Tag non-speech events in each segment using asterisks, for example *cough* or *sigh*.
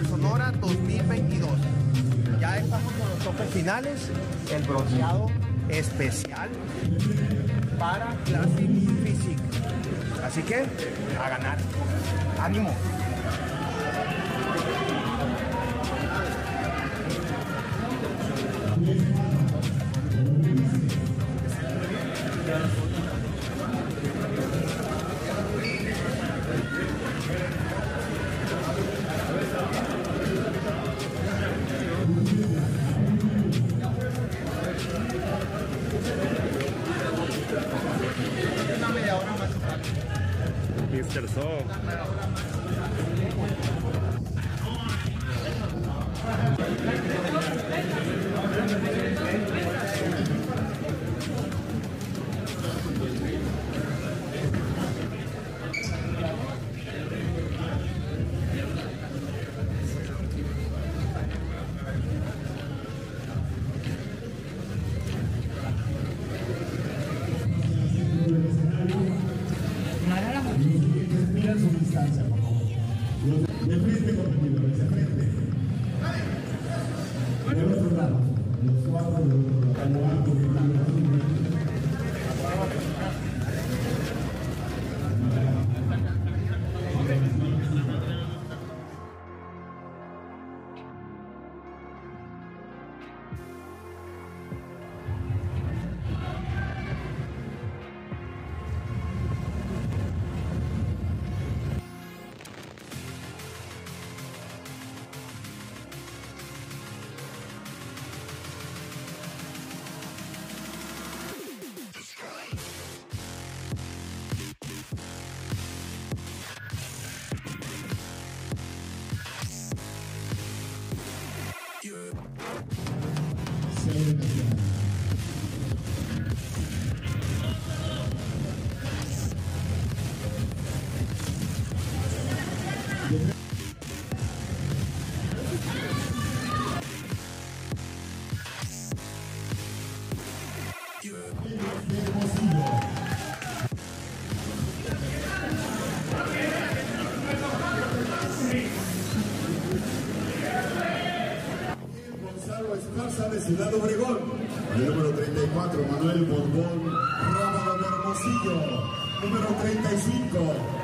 Sonora 2022. Ya estamos con los topes finales, el bronceado especial para Classic Physique. Así que, a ganar. ¡Ánimo! Ciudad Obregón. El número 34, Manuel Borbón Rábalo de Hermosillo. Número 35,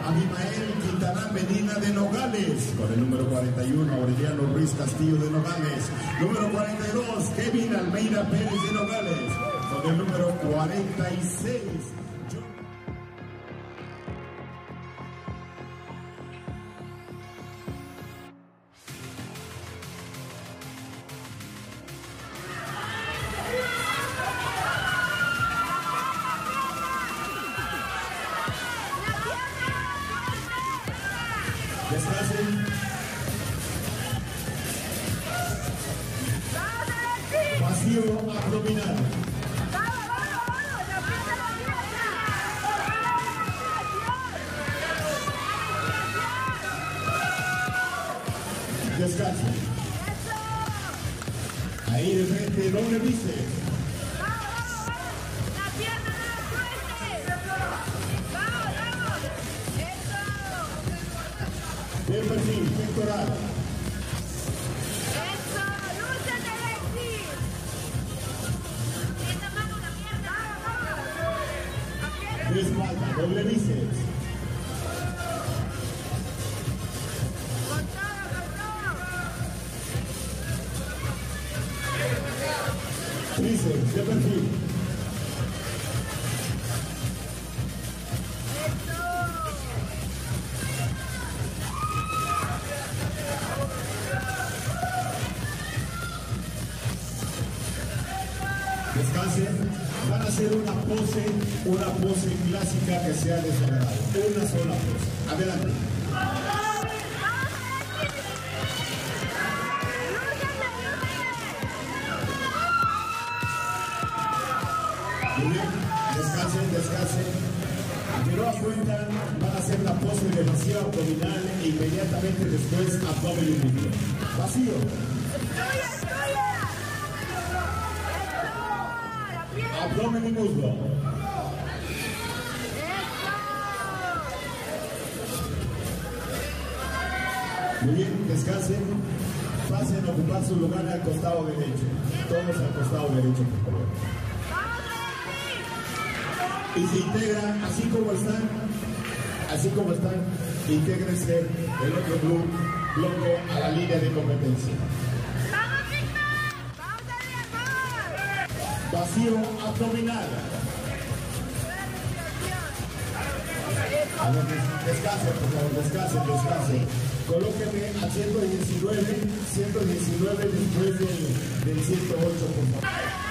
Abimael Quintaná Medina de Nogales. Con el número 41, Aureliano Ruiz Castillo de Nogales. Número 42, Kevin Almeida Pérez de Nogales. Con el número 46, sea. Una sola pose. Adelante. Muy bien. Descansen, descansen. Pero a cuenta, van a hacer la pose de vacío abdominal e inmediatamente después abdomen muslo. Vacío. Abdomen y muslo. Descansen. Pasen a ocupar su lugar al costado derecho. Todos al costado derecho, por favor. Y se integran, así como están, así como están, intégrense el otro grupo, bloque a la línea de competencia. Vacío abdominal. A ver, descansen, por favor, descansen, descansen. Colóquenme a 119, 119 después del, del 108, por favor.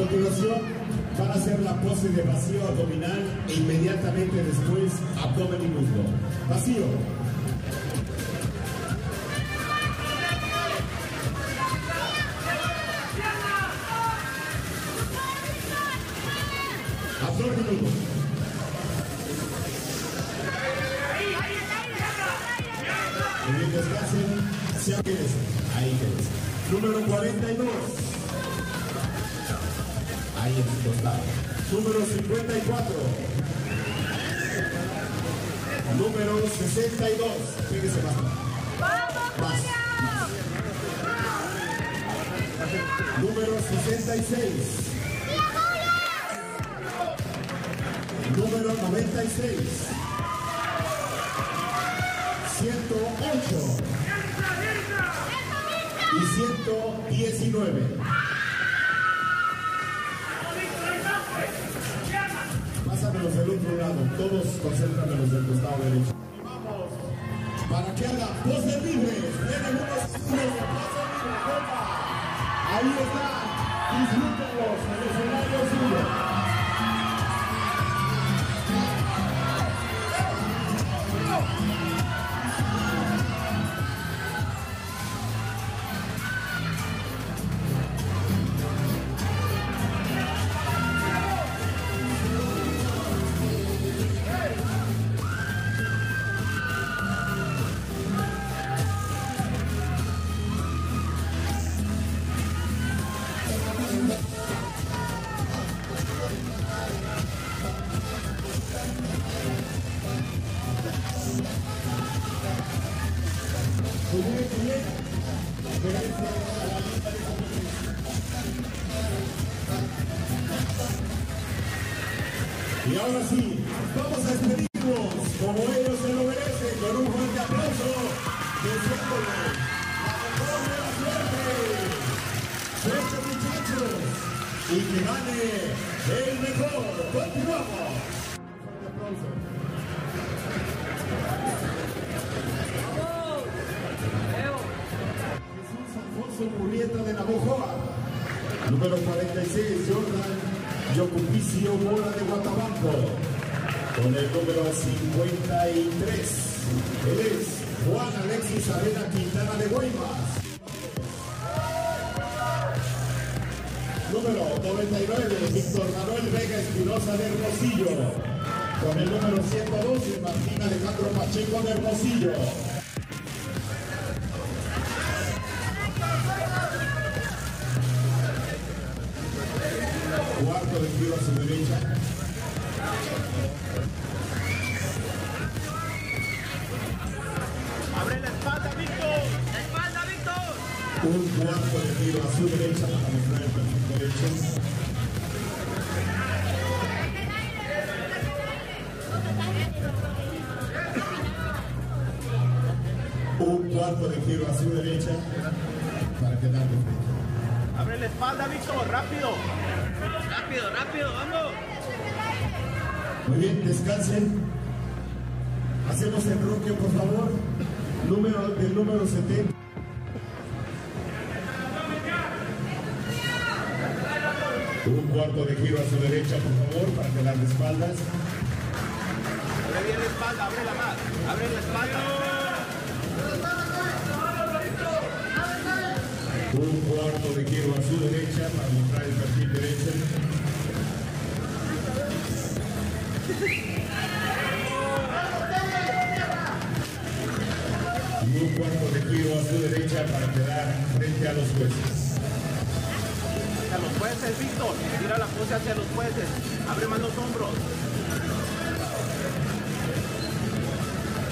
Continuación van a hacer la pose de vacío abdominal e inmediatamente después abdomen y muslo. Vacío. Número 54. Número 62. Fíjese más. Más. Número 66. Número 96. 108. Y 119. Todos concéntramelos del costado derecho. Con el número Un cuarto de tiro a su derecha para mostrar el perfil derecho. Un cuarto de tiro a su derecha para quedar de frente. Abre la espalda, Víctor, rápido. ¡Rápido, rápido, vamos! Muy bien, descansen. Hacemos el roque, por favor. Número del número 70. Un cuarto de giro a su derecha, por favor, para quedar de espaldas. Abre bien la espalda, abre la más. Abre la espalda. Un cuarto de giro a su derecha para mostrar el perfil derecho. Y un cuarto de giro a su derecha para quedar frente a los jueces. Los jueces, Víctor. Tira la pose hacia los jueces. Abre más los hombros.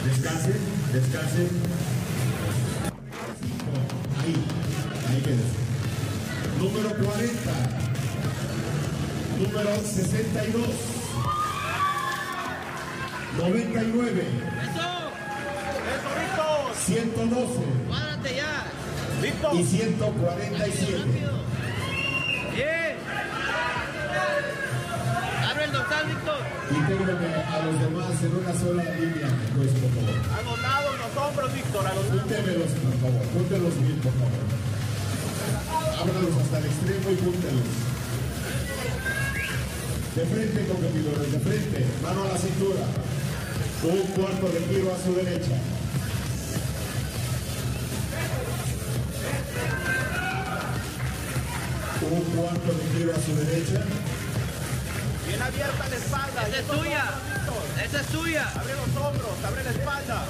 Descanse, descanse. Ahí, ahí quédese. Número 40. Número 62. 99. ¡Eso! Eso, Víctor. 112 ¡Cuádrate ya! Víctor. y 147. ¡Abre el dorsal, Víctor! Intégrame a los demás en una sola línea, pues, por favor. A los lados, los hombros, Víctor. A los lados. Júntemelos, por favor. Júntelos bien, por favor. Ábralos hasta el extremo y júntelos. De frente, competidores, de frente. Mano a la cintura. Un cuarto de giro a su derecha. Un cuarto de giro a su derecha. Abierta la espalda. ¡Esa es tuya! ¡Esa es tuya! Abre los hombros, abre la espalda.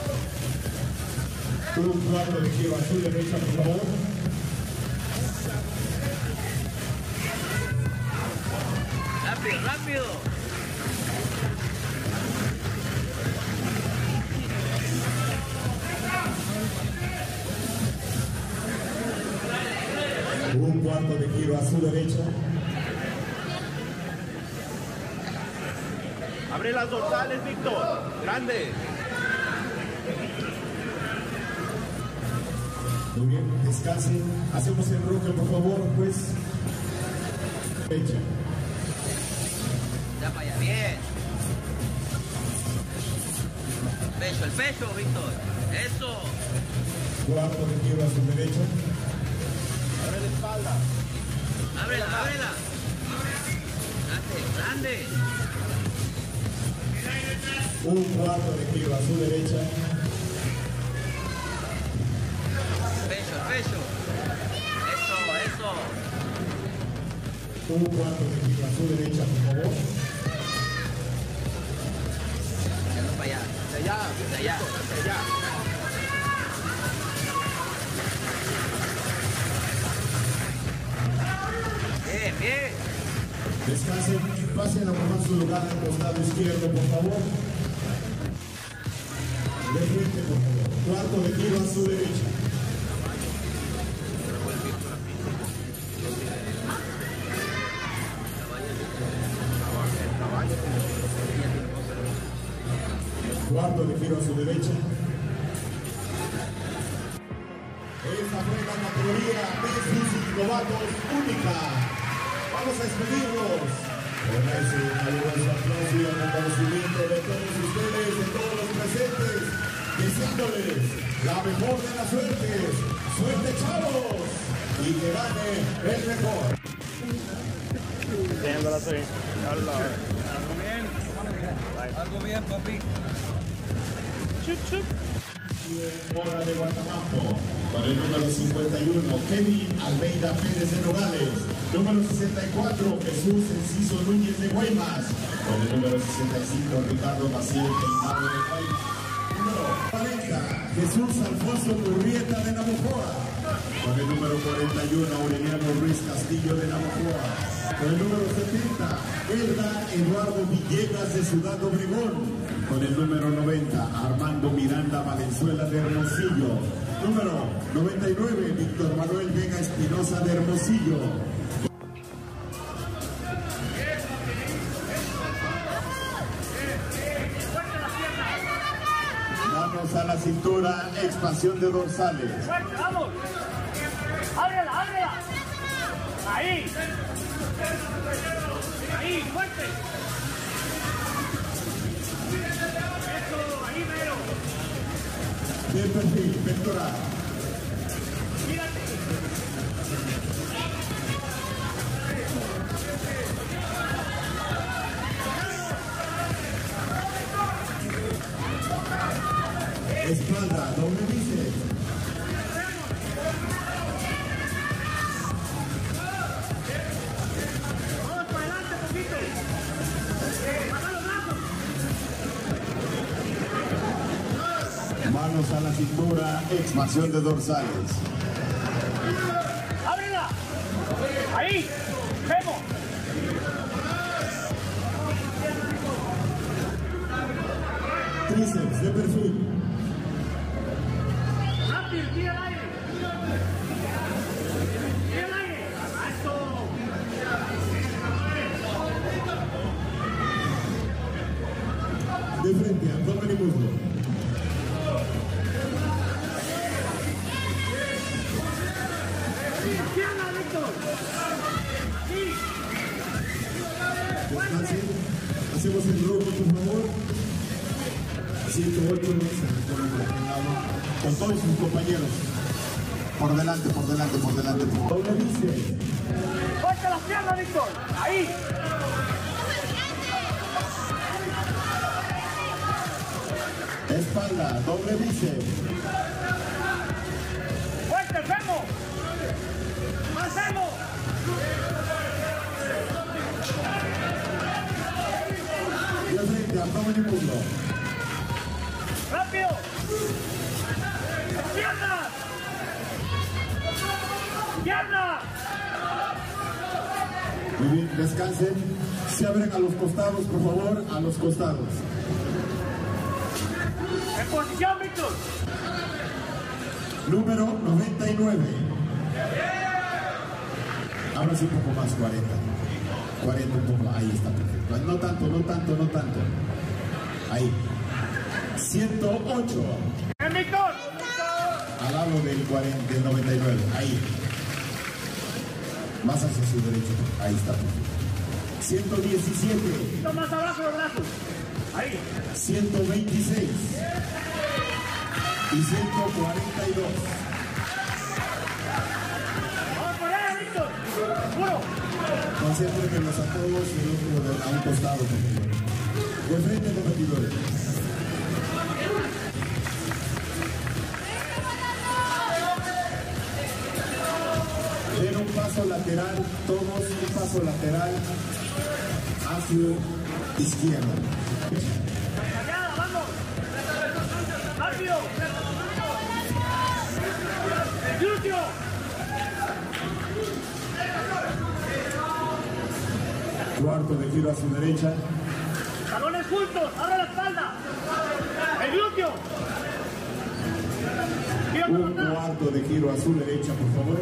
Un cuarto de giro a su derecha, por favor. ¡Rápido, rápido! Un cuarto de giro a su derecha. Abre las dorsales, Víctor. Grande. Muy bien, descansen. Hacemos el roque, por favor, pues. Derecha. Ya para allá, bien. Pecho, el pecho, Víctor. Eso. Cuarto de giro a su derecha. Abre la espalda. Ábrela, ábrela. Grande, grande. Un cuarto de giro a su derecha. El pecho. Eso, eso. Un cuarto de giro a su derecha, por favor. Yendo para allá. Hacia allá. Allá. Hacia allá. Bien, bien. Descansen. Pasen a tomar su lugar al costado izquierdo, por favor. De frente, por favor. Cuarto de giro a Pérez de Nogales. Número 64, Jesús Enciso Núñez de Guaymas. Con el número 65, Ricardo Maciel de Guaymas. Número 40, Jesús Alfonso Murrieta de Navojoa. Con el número 41, Aureliano Ruiz Castillo de Navojoa. Con el número 70, Elda Eduardo Villegas de Ciudad Obregón. Con el número 90, Armando Miranda Valenzuela de Hermosillo. Número 99, Víctor Manuel Vega Espinosa de Hermosillo. Manos a la cintura, expansión de dorsales. ¡Fuerte, vamos! ¡Ábrela, ábrela! ¡Ahí! ¡Ahí, fuerte! Bien perfil, pectoral. Expansión de dorsales. El rojo, por favor. 108 se recorre por aquel lado. Con todos sus compañeros. Por delante, por delante, por delante. Por... Doble bíceps. Fuerte las piernas, Víctor. Ahí. Espalda, doble bíceps. Fuerte, Femo. Más Femo. Frente, abdomen y muslo. Rápido. Piernas. Piernas. Muy bien, descansen. Se abren a los costados, por favor, a los costados. En posición, Víctor. Número 99. Ahora sí un poco más, 40. 40 un poco, ahí está perfecto. No tanto, no tanto, no tanto. Ahí. 108. En Víctor. Al lado del, 40, del 99. Ahí. Más hacia su derecho. Ahí está perfecto. 117. Víctor, más abajo los brazos. Ahí. 126 y 142. Vamos por allá, Víctor. Puro. Concéntrenlos a todos y el otro de- a un costado, por favor. De frente, competidores. Den un paso lateral, todos un paso lateral hacia izquierda. Vamos. Rápido. Cuarto de giro a su derecha. Juntos. Abre la espalda. El glúteo. Un cuarto de giro a su derecha, por favor.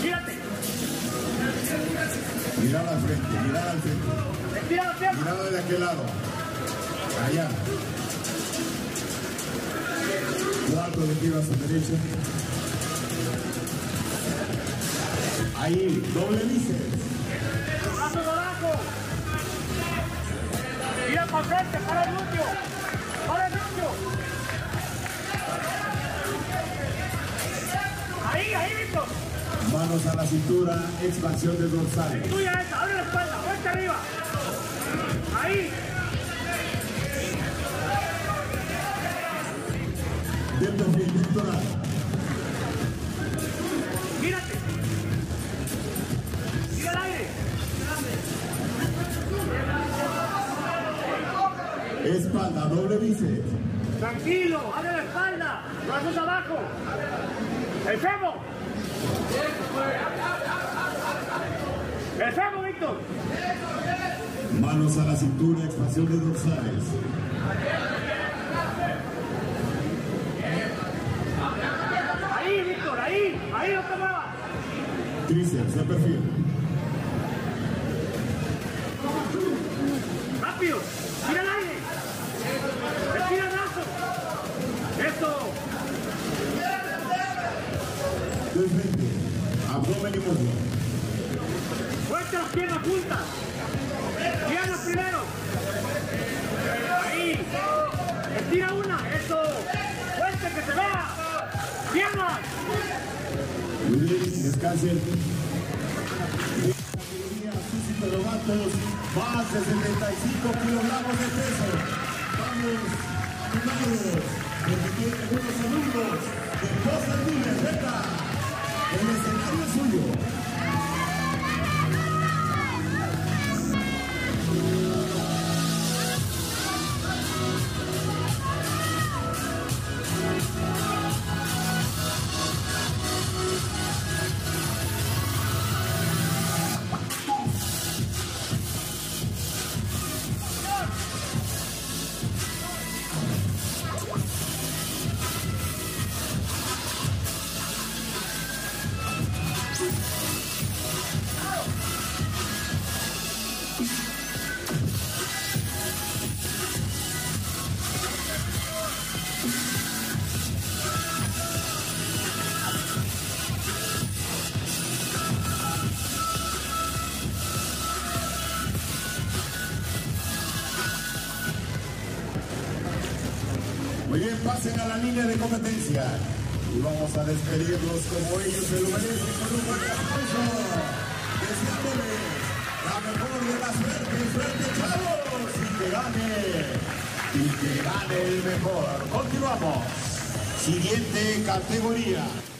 Gírate. Mirar al frente, mirar al frente. Estira la pierna. Mirada de aquel lado. Allá. Cuarto de giro a su derecha. Ahí, doble bíceps. Para frente. Para el glúteo. Para el glúteo. Ahí, ahí, Víctor. Manos a la cintura, expansión de dorsales. Tuya esa. Abre la espalda. Vuelta arriba. Ahí. Tranquilo. Abre la espalda. Brazos abajo. El femo. El femo, Víctor. Manos a la cintura, expansión de dorsales. Ahí, Víctor. Ahí. Ahí no te muevas. Tríceps de perfil. Perogatos, más de 75 kilogramos de peso. Muy bien, pasen a la línea de competencia. Y vamos a despedirlos como ellos se lo merecen con un buen aplauso. Deseándoles la mejor de las suertes, suerte chavos. Y que gane, y que gane el mejor. Continuamos. Siguiente categoría.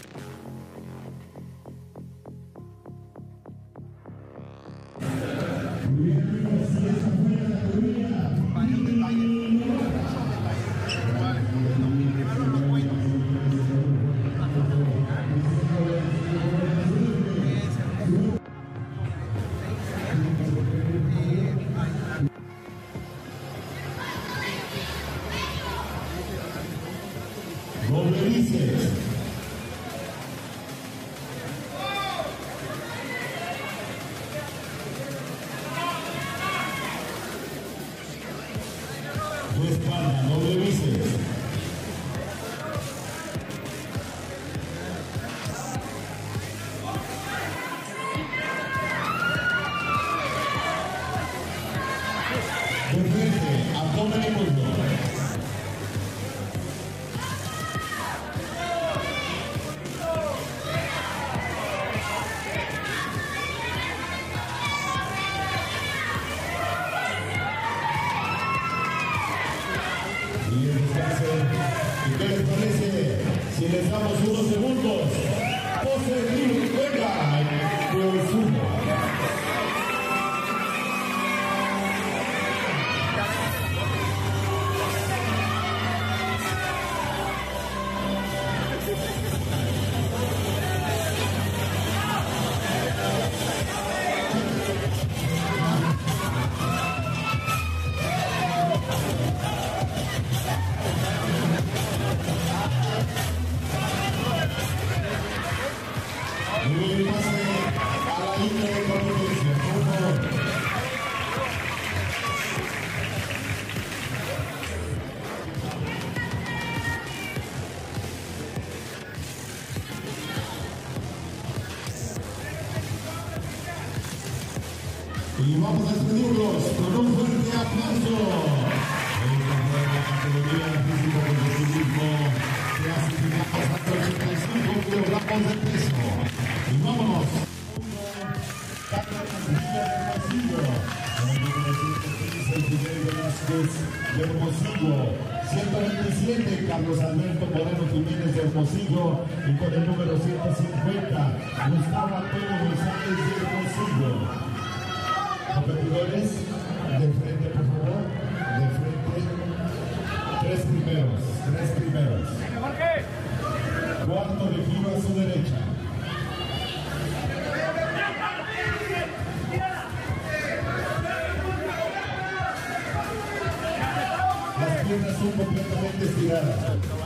Piernas son completamente estiradas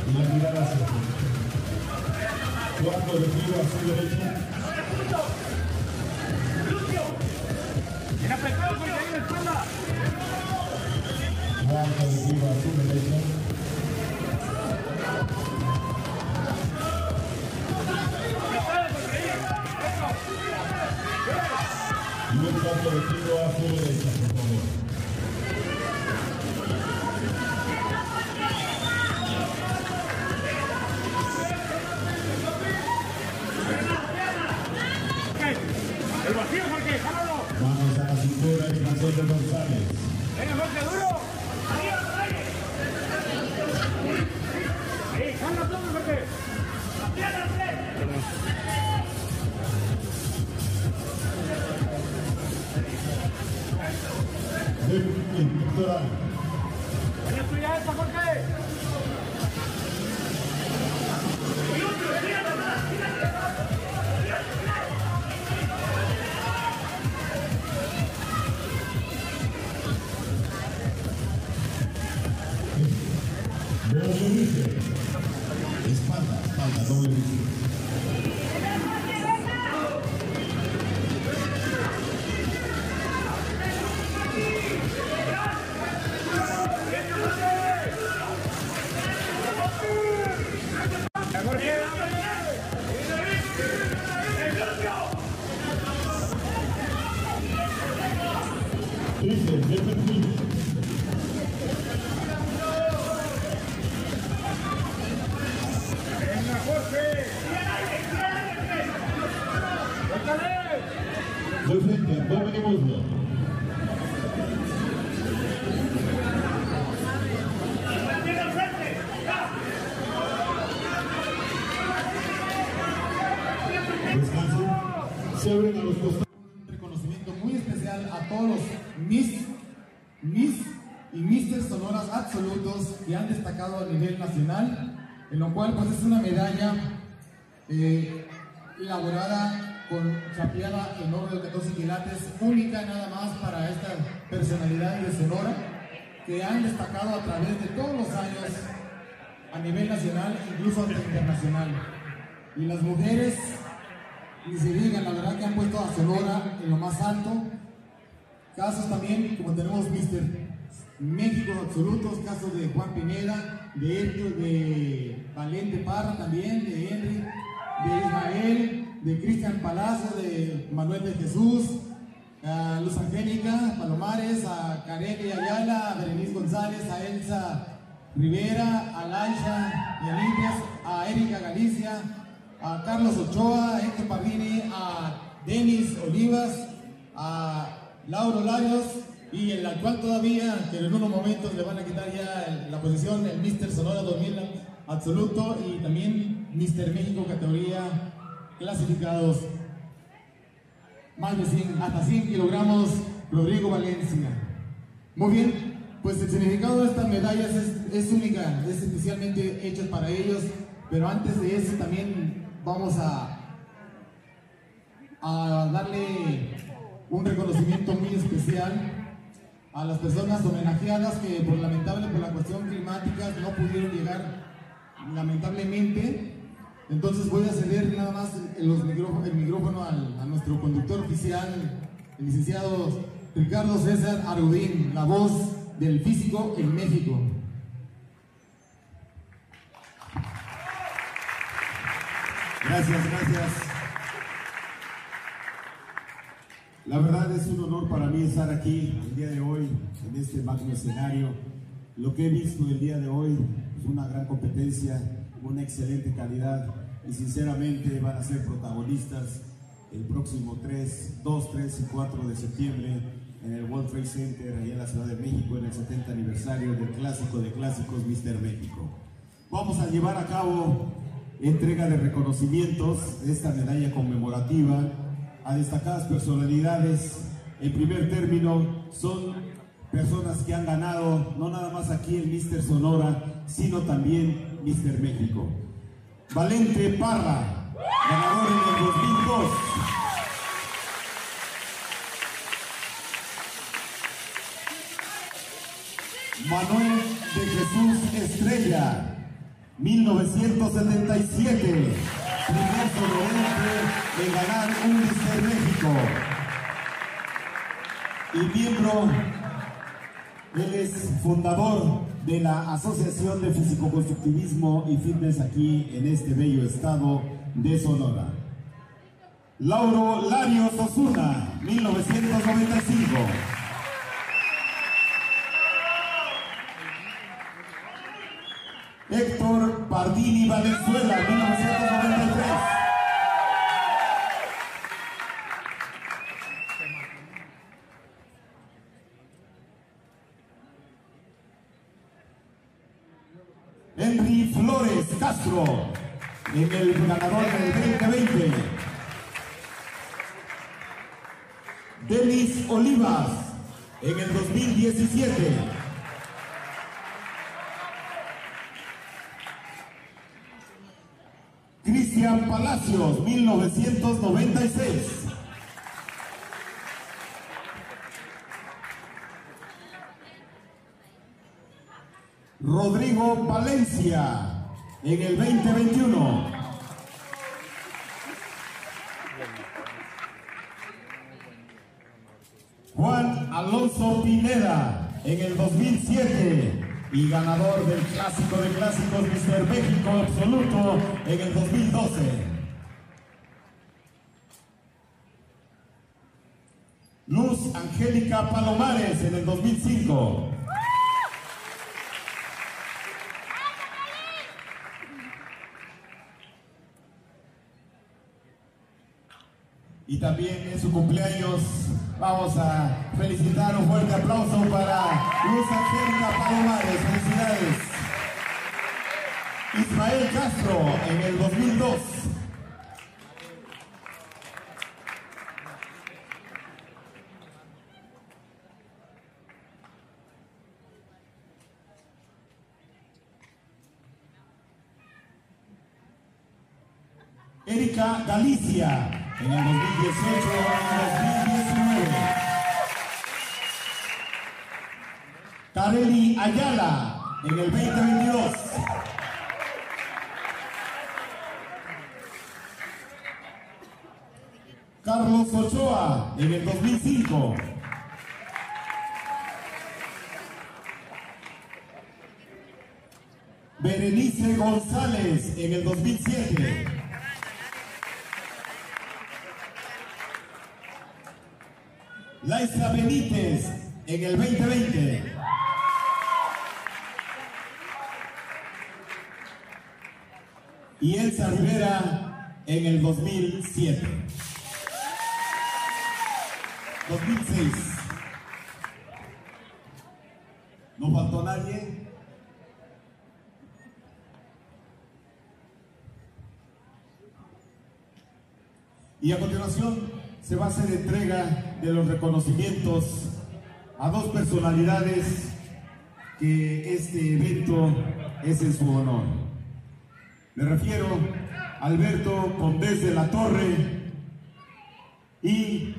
y la mirada hacia afuera. Cuarto de giro a su derecha. ¡Bien apretado, porque ahí la espalda! Cuarto de giro a su derecha. Y un cuarto de giro a su derecha, pues es una medalla eh, elaborada con chapeada en oro de 14 quilates, única nada más para esta personalidad de Sonora, que han destacado a través de todos los años a nivel nacional, incluso hasta internacional. Y las mujeres ni se digan, la verdad que han puesto a Sonora en lo más alto. Casos también, como tenemos Mister México absolutos, casos de Juan Pineda, de Héctor, de Valente Parra también, de Henry, de Ismael, de Cristian Palacio, de Manuel de Jesús, a Luz Angélica Palomares, a Kareli Ayala, a Berenice González, a Elsa Rivera, a Laisha Yanitas, a Erika Galicia, a Carlos Ochoa, a Héctor Pardini, a Denis Olivas, a Lauro Larios y el actual todavía, que en unos momentos le van a quitar ya la posición, el Mister Sonora 2000 absoluto y también Mister México categoría clasificados más de 100, hasta 100 kilogramos, Rodrigo Valencia. Muy bien, pues el significado de estas medallas es, es única, es especialmente hecha para ellos, pero antes de eso también vamos a, a darle un reconocimiento muy especial a las personas homenajeadas que por lamentable por la cuestión climática no pudieron llegar lamentablemente. Entonces voy a ceder nada más el, micrófono al- a nuestro conductor oficial, el licenciado Ricardo César Arudín, la voz del físico en México. Gracias, gracias. La verdad es un honor para mí estar aquí el día de hoy, en este magno escenario. Lo que he visto el día de hoy es una gran competencia, una excelente calidad y sinceramente van a ser protagonistas el próximo 3, 2, 3 y 4 de septiembre en el World Trade Center, allá en la Ciudad de México, en el 70 aniversario del clásico de clásicos Mister México. Vamos a llevar a cabo entrega de reconocimientos de esta medalla conmemorativa a destacadas personalidades. En primer término, son personas que han ganado no nada más aquí en Mister Sonora, sino también Mister México. Valente Parra, ganador en el 2002. Manuel de Jesús Estrella, 1977, primer sonorense en ganar un Mister México. Y miembro, él es fundador de la Asociación de Fisicoconstructivismo y Fitness aquí en este bello estado de Sonora. Lauro Larios Osuna, 1995. Héctor Pardini Valenzuela, 1993. En el ganador del 2020. Denis Olivas en el 2017. Cristian Palacios, 1996. Rodrigo Valencia en el 2021. Juan Alonso Pineda en el 2007 y ganador del Clásico de Clásicos Mr. México Absoluto en el 2012. Luz Angélica Palomares en el 2005. Y también en su cumpleaños vamos a felicitar un fuerte aplauso para Luz Angélica Palomares. Felicidades. Ismael Castro en el 2002. Erika Galicia en el 2018 y 2019. Tareli Ayala en el 2022. Carlos Ochoa en el 2005. Berenice González en el 2007. Laisa Benítez en el 2020. Y Elsa Rivera en el 2007. 2006. ¿No faltó nadie? Y a continuación se va a hacer entrega de los reconocimientos a dos personalidades que este evento es en su honor. Me refiero a Alberto Condés de la Torre y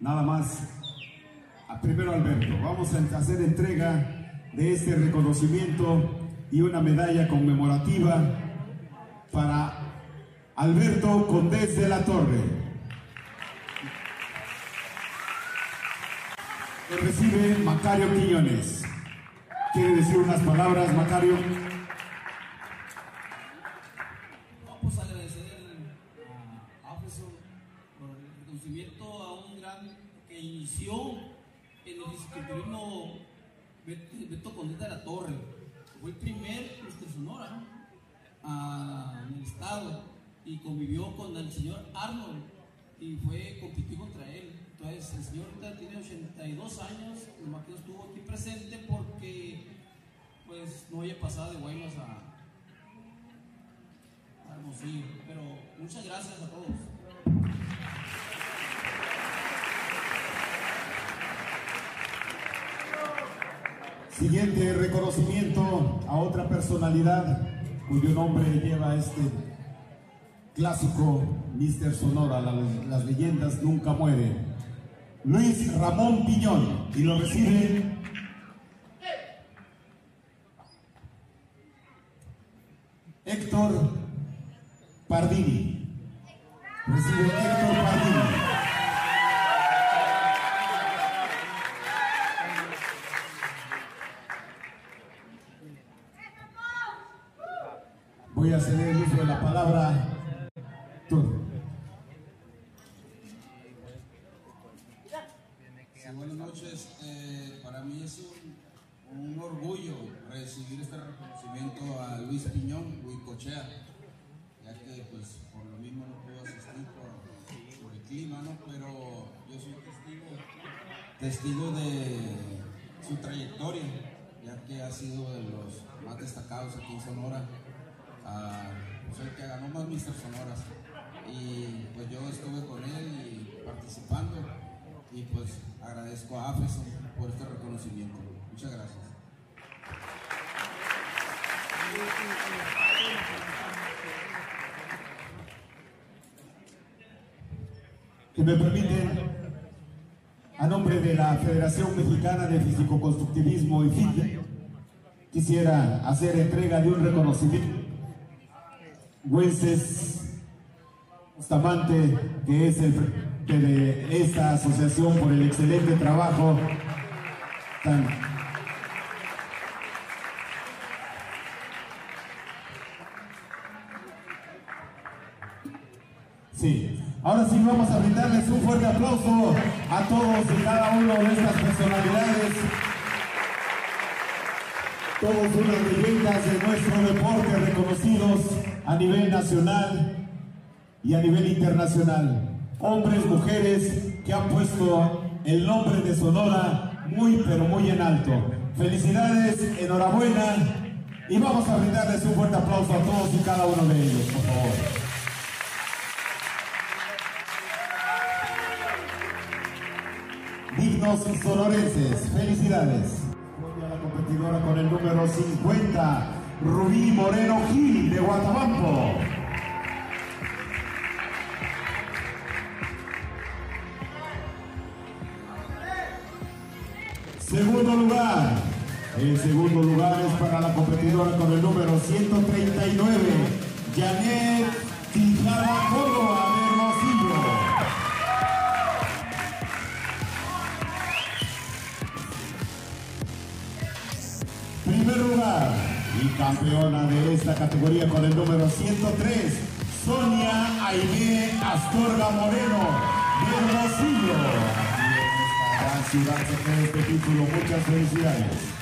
nada más, a primero Alberto, vamos a hacer entrega de este reconocimiento y una medalla conmemorativa para Alberto Condés de la Torre. Recibe Macario Quiñones. ¿Quiere decir unas palabras, Macario? Vamos a agradecer a AFESO por el reconocimiento a un gran que inició en el fisiculturismo Beto Condés de la Torre. Fue el primer Mr. Sonora en el estado y convivió con el señor Arnold y fue compitió contra él. Entonces el señor ahorita tiene 82 años, nomás que estuvo aquí presente porque pues no había pasado de Guaymas a, a Hermosillo. Pero muchas gracias a todos. Siguiente reconocimiento a otra personalidad cuyo nombre lleva este clásico Mr. Sonora, la- las leyendas nunca mueren. Luis Ramón Piñón y lo recibe Héctor Pardini. Recibe Héctor Pardini. Federación Mexicana de Físico-Constructivismo y FIT, quisiera hacer entrega de un reconocimiento. Güences Bustamante, que es el presidente de esta asociación por el excelente trabajo Sí, ahora sí vamos a brindarles un fuerte aplauso a todos y cada uno de estas personalidades. Todos unas leyendas de nuestro deporte reconocidos a nivel nacional y a nivel internacional. Hombres, mujeres que han puesto el nombre de Sonora muy pero muy en alto. Felicidades, enhorabuena y vamos a brindarles un fuerte aplauso a todos y cada uno de ellos, por favor. Dignos sonorenses. Felicidades. Voy a la competidora con el número 50, Rubí Moreno Gil de Guatabampo. Segundo lugar. El segundo lugar es para la competidora con el número 139, Janet Tijada Córdoba campeona de esta categoría con el número 103, Sonia Aide Astorga Moreno de gran ciudad se este título. Muchas felicidades.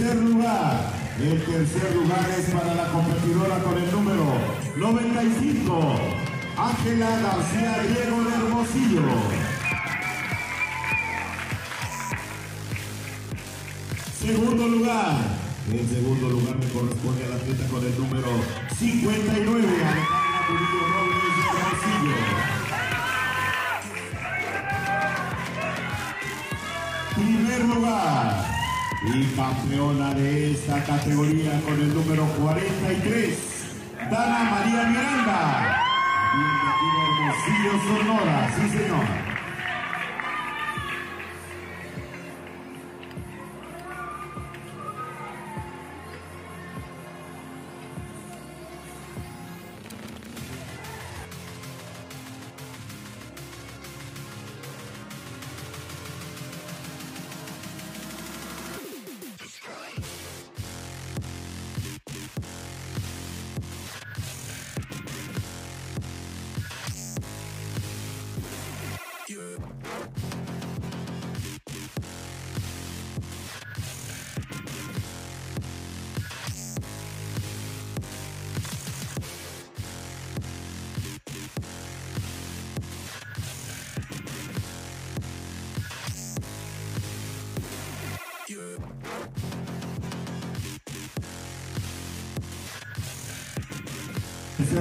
Tercer lugar. El tercer lugar es para la competidora con el número 95, Ángela García Diego de Hermosillo. Segundo lugar. En segundo lugar me corresponde a la atleta con el número 59, y campeona de esta categoría con el número 43, Dana María Miranda. Hermosillo, Sonora, sí señor.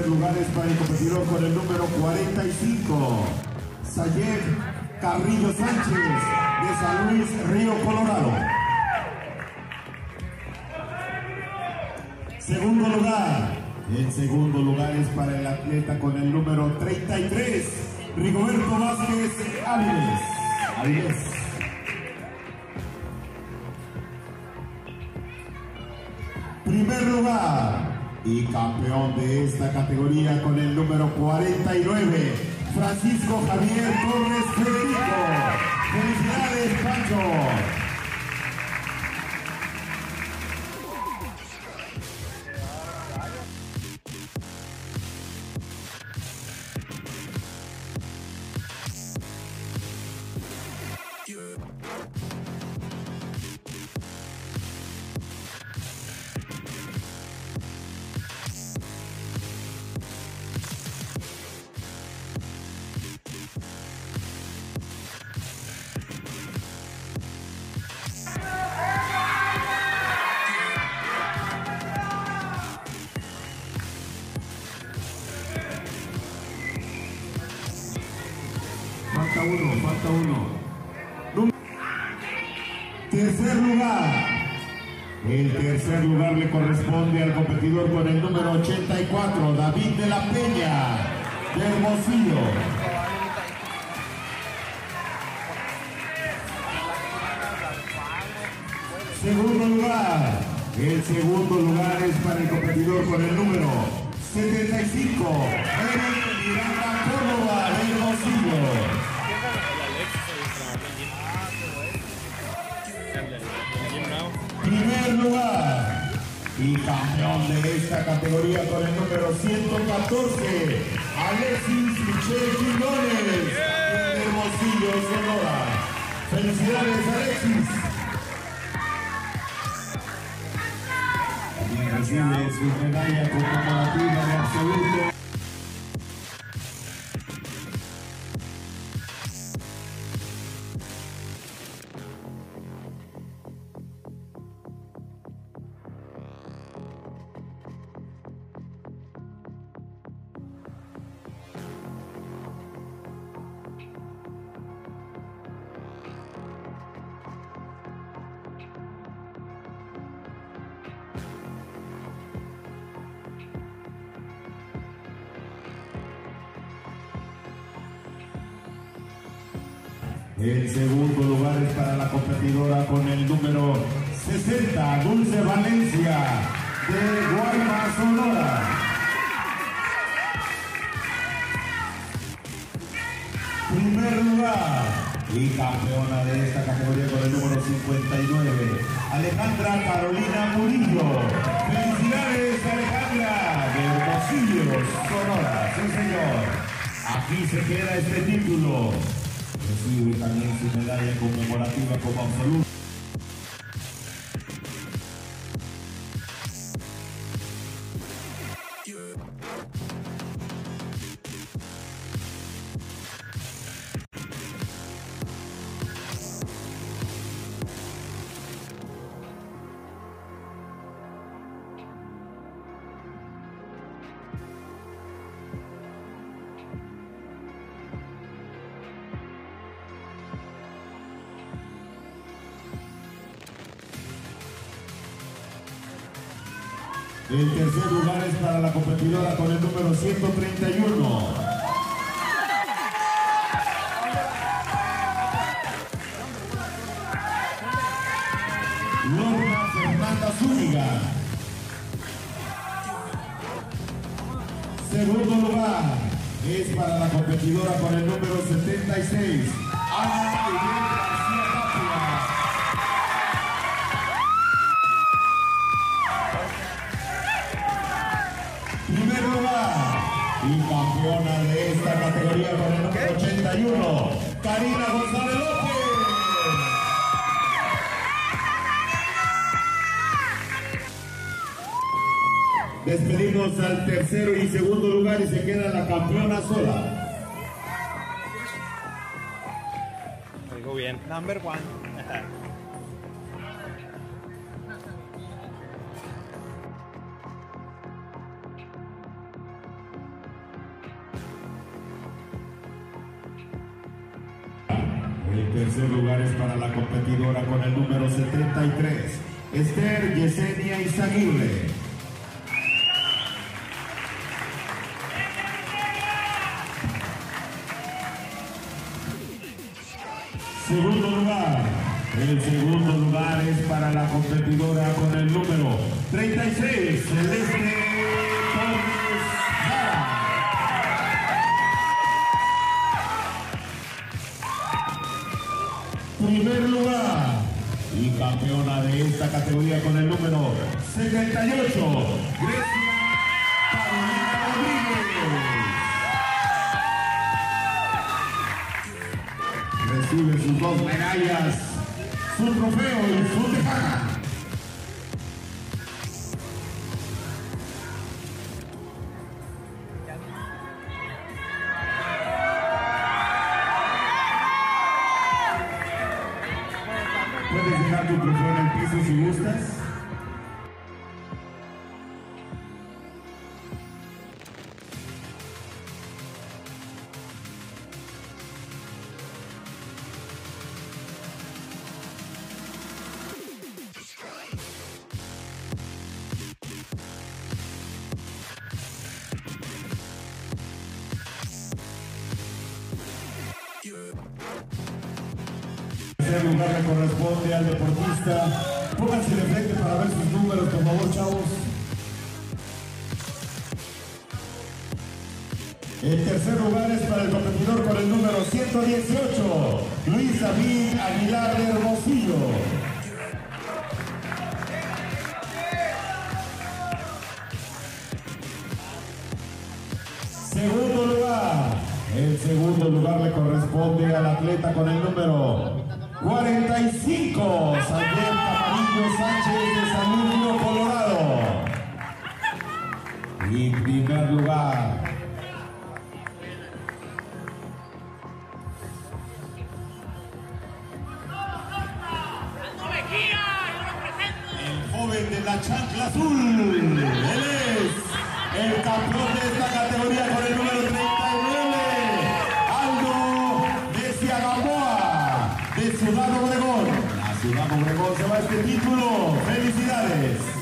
Tercer lugar es para el competidor con el número 45, Sayed Carrillo Sánchez, de San Luis, Río Colorado. Segundo lugar. El segundo lugar es para el atleta con el número 33, Rigoberto Vázquez Áviles. Áviles. Y campeón de esta categoría con el número 49, Francisco Javier Torres Federico. Felicidades, Pancho. Corresponde al competidor con el número 84, David de la Peña, de Hermosillo. Segundo lugar. El segundo lugar es para el competidor con el número 75, categoría con el número 114, Alexis Michel Quiñones de Hermosillo, Sonora. Felicidades, Alexis. Recibe su medalla conmemorativa de absoluto. El segundo lugar es para la competidora con el número 60, Dulce Valencia, de Guaymas, Sonora. Primer lugar y campeona de esta categoría con el número 59, Alejandra Carolina Murillo. Felicidades, Alejandra, de Hermosillo, Sonora. Sí, señor. Aquí se queda este título. También su medalla conmemorativa como absoluto. Número 131. Lorna Fernanda Zúñiga. Segundo lugar es para la competidora con el número 76, Ana Karina González Despedimos al tercero y segundo lugar y se queda la campeona sola. Muy bien, number one. *laughs* Esther Yesenia Izaguirre. Segundo lugar. El segundo lugar es para la competidora con el número 36, 38, Grecia Paulina Rodríguez. Recibe sus dos medallas, su trofeo y su tejana. Luego se va este título. ¡Felicidades!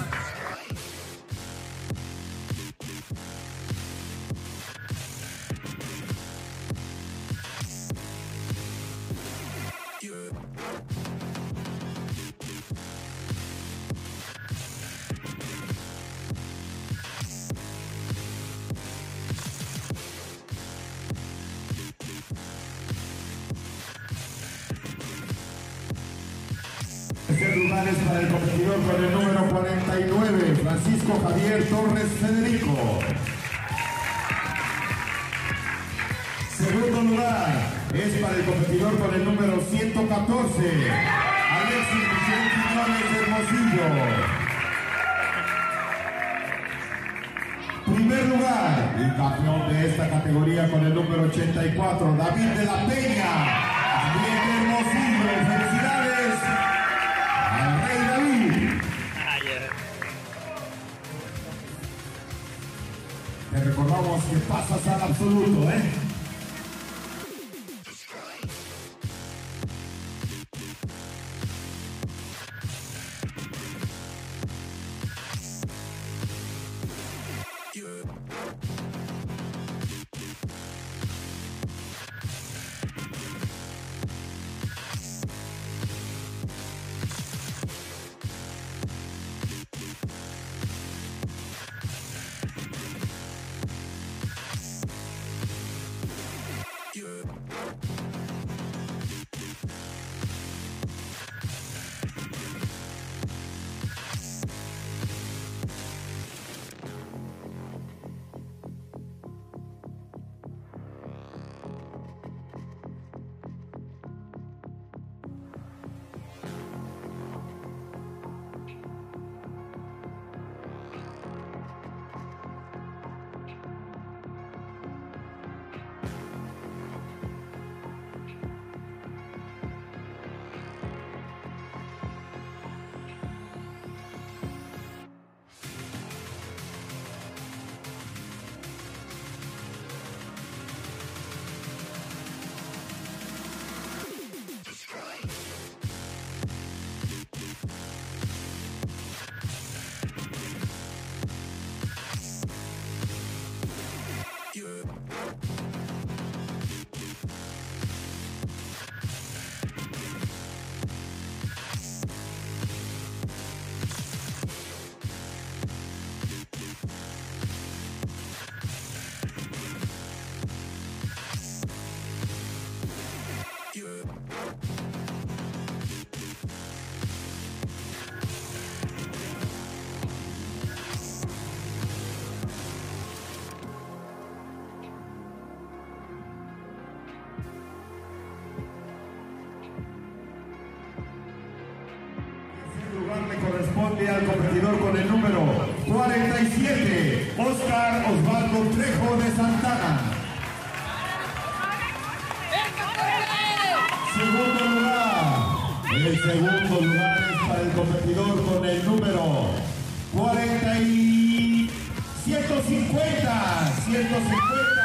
Corresponde al competidor con el número 47, Oscar Osvaldo Trejo de Santana. Segundo lugar. El segundo lugar es para el competidor con el número 40 y 150. 150